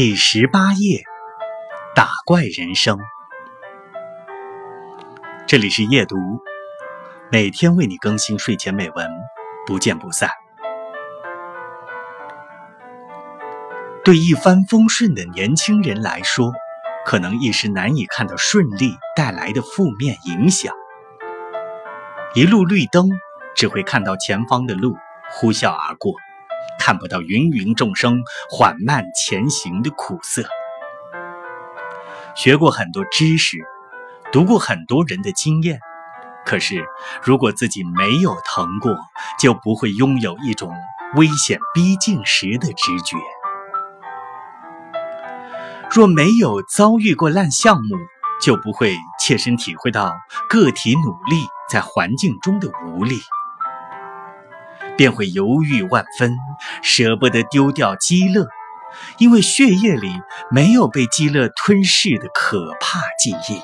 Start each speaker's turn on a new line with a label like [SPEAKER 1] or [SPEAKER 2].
[SPEAKER 1] 第十八页，打怪人生。这里是夜读，每天为你更新睡前美文，不见不散。对一帆风顺的年轻人来说，可能一时难以看到顺利带来的负面影响。一路绿灯，只会看到前方的路呼啸而过。看不到芸芸众生缓慢前行的苦涩。学过很多知识，读过很多人的经验，可是如果自己没有疼过，就不会拥有一种危险逼近时的直觉。若没有遭遇过烂项目，就不会切身体会到个体努力在环境中的无力。便会犹豫万分，舍不得丢掉基乐，因为血液里没有被基乐吞噬的可怕记忆。